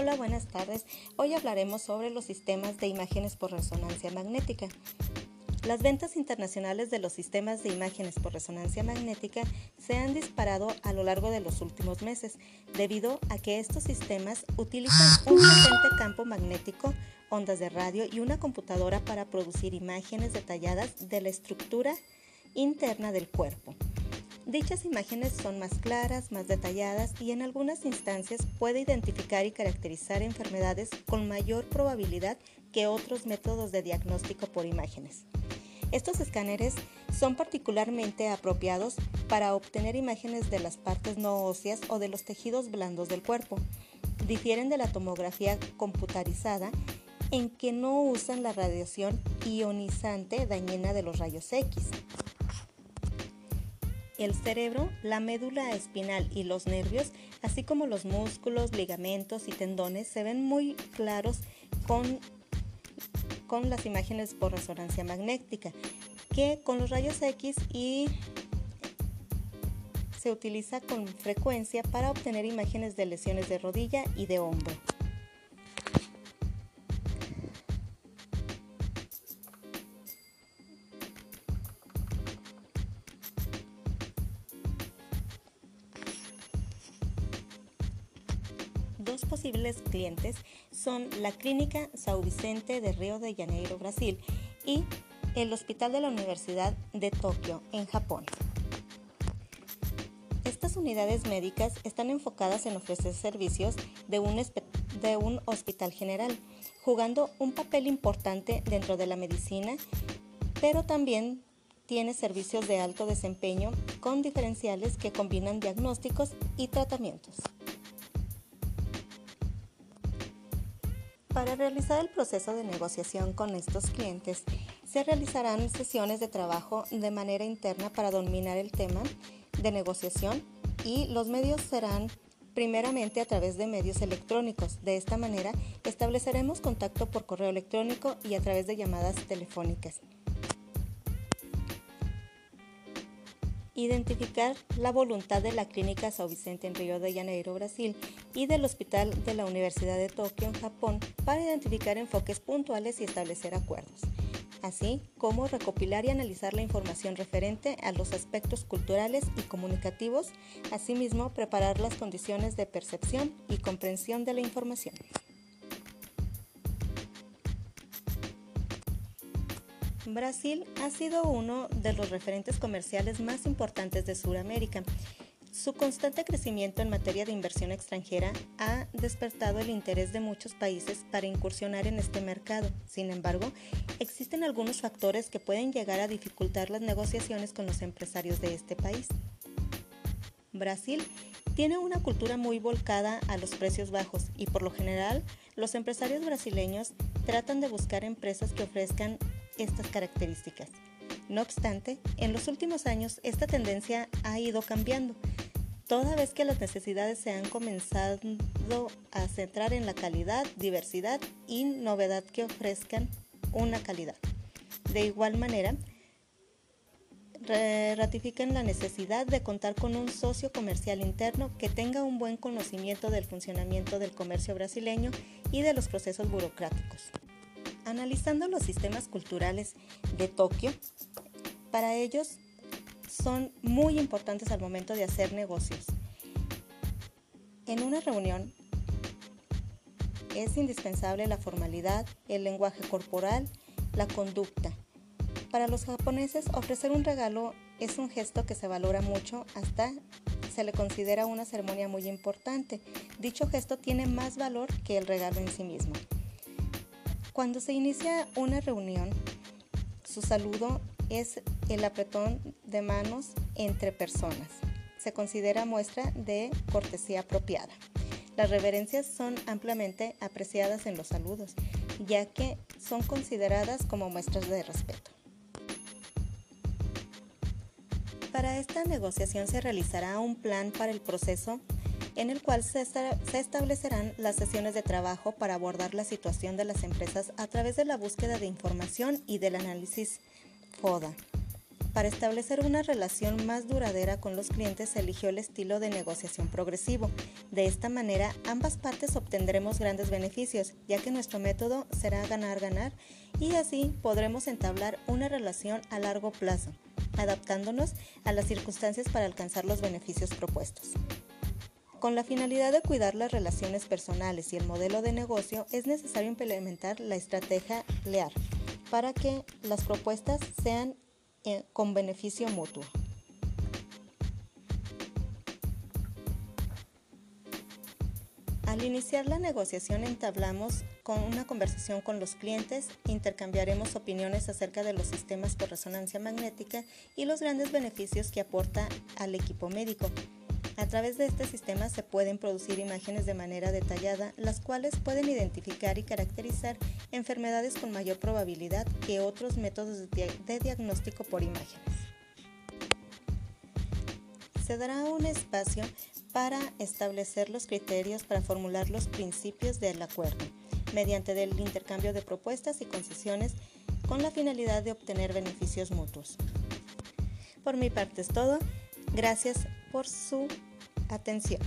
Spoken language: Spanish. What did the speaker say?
Hola, buenas tardes. Hoy hablaremos sobre los sistemas de imágenes por resonancia magnética. Las ventas internacionales de los sistemas de imágenes por resonancia magnética se han disparado a lo largo de los últimos meses, debido a que estos sistemas utilizan un potente campo magnético, ondas de radio y una computadora para producir imágenes detalladas de la estructura interna del cuerpo. Dichas imágenes son más claras, más detalladas y en algunas instancias puede identificar y caracterizar enfermedades con mayor probabilidad que otros métodos de diagnóstico por imágenes. Estos escáneres son particularmente apropiados para obtener imágenes de las partes no óseas o de los tejidos blandos del cuerpo. Difieren de la tomografía computarizada en que no usan la radiación ionizante dañina de los rayos X. El cerebro, la médula espinal y los nervios, así como los músculos, ligamentos y tendones, se ven muy claros con, con las imágenes por resonancia magnética, que con los rayos X y se utiliza con frecuencia para obtener imágenes de lesiones de rodilla y de hombro. Posibles clientes son la Clínica São Vicente de Río de Janeiro, Brasil, y el Hospital de la Universidad de Tokio, en Japón. Estas unidades médicas están enfocadas en ofrecer servicios de un, de un hospital general, jugando un papel importante dentro de la medicina, pero también tiene servicios de alto desempeño con diferenciales que combinan diagnósticos y tratamientos. Para realizar el proceso de negociación con estos clientes, se realizarán sesiones de trabajo de manera interna para dominar el tema de negociación y los medios serán primeramente a través de medios electrónicos. De esta manera, estableceremos contacto por correo electrónico y a través de llamadas telefónicas. Identificar la voluntad de la Clínica São Vicente en Río de Janeiro, Brasil, y del Hospital de la Universidad de Tokio, en Japón, para identificar enfoques puntuales y establecer acuerdos, así como recopilar y analizar la información referente a los aspectos culturales y comunicativos, asimismo preparar las condiciones de percepción y comprensión de la información. Brasil ha sido uno de los referentes comerciales más importantes de Sudamérica. Su constante crecimiento en materia de inversión extranjera ha despertado el interés de muchos países para incursionar en este mercado. Sin embargo, existen algunos factores que pueden llegar a dificultar las negociaciones con los empresarios de este país. Brasil tiene una cultura muy volcada a los precios bajos y por lo general los empresarios brasileños tratan de buscar empresas que ofrezcan estas características. No obstante, en los últimos años esta tendencia ha ido cambiando, toda vez que las necesidades se han comenzado a centrar en la calidad, diversidad y novedad que ofrezcan una calidad. De igual manera, ratifican la necesidad de contar con un socio comercial interno que tenga un buen conocimiento del funcionamiento del comercio brasileño y de los procesos burocráticos. Analizando los sistemas culturales de Tokio, para ellos son muy importantes al momento de hacer negocios. En una reunión es indispensable la formalidad, el lenguaje corporal, la conducta. Para los japoneses ofrecer un regalo es un gesto que se valora mucho hasta se le considera una ceremonia muy importante. Dicho gesto tiene más valor que el regalo en sí mismo. Cuando se inicia una reunión, su saludo es el apretón de manos entre personas. Se considera muestra de cortesía apropiada. Las reverencias son ampliamente apreciadas en los saludos, ya que son consideradas como muestras de respeto. Para esta negociación se realizará un plan para el proceso en el cual se, establecerán las sesiones de trabajo para abordar la situación de las empresas a través de la búsqueda de información y del análisis FODA. Para establecer una relación más duradera con los clientes se eligió el estilo de negociación progresivo. De esta manera, ambas partes obtendremos grandes beneficios, ya que nuestro método será ganar-ganar y así podremos entablar una relación a largo plazo, adaptándonos a las circunstancias para alcanzar los beneficios propuestos. Con la finalidad de cuidar las relaciones personales y el modelo de negocio, es necesario implementar la estrategia LEAR para que las propuestas sean eh, con beneficio mutuo. Al iniciar la negociación entablamos con una conversación con los clientes, intercambiaremos opiniones acerca de los sistemas por resonancia magnética y los grandes beneficios que aporta al equipo médico. A través de este sistema se pueden producir imágenes de manera detallada, las cuales pueden identificar y caracterizar enfermedades con mayor probabilidad que otros métodos de diagnóstico por imágenes. Se dará un espacio para establecer los criterios para formular los principios del acuerdo, mediante el intercambio de propuestas y concesiones con la finalidad de obtener beneficios mutuos. Por mi parte es todo. Gracias por su atención.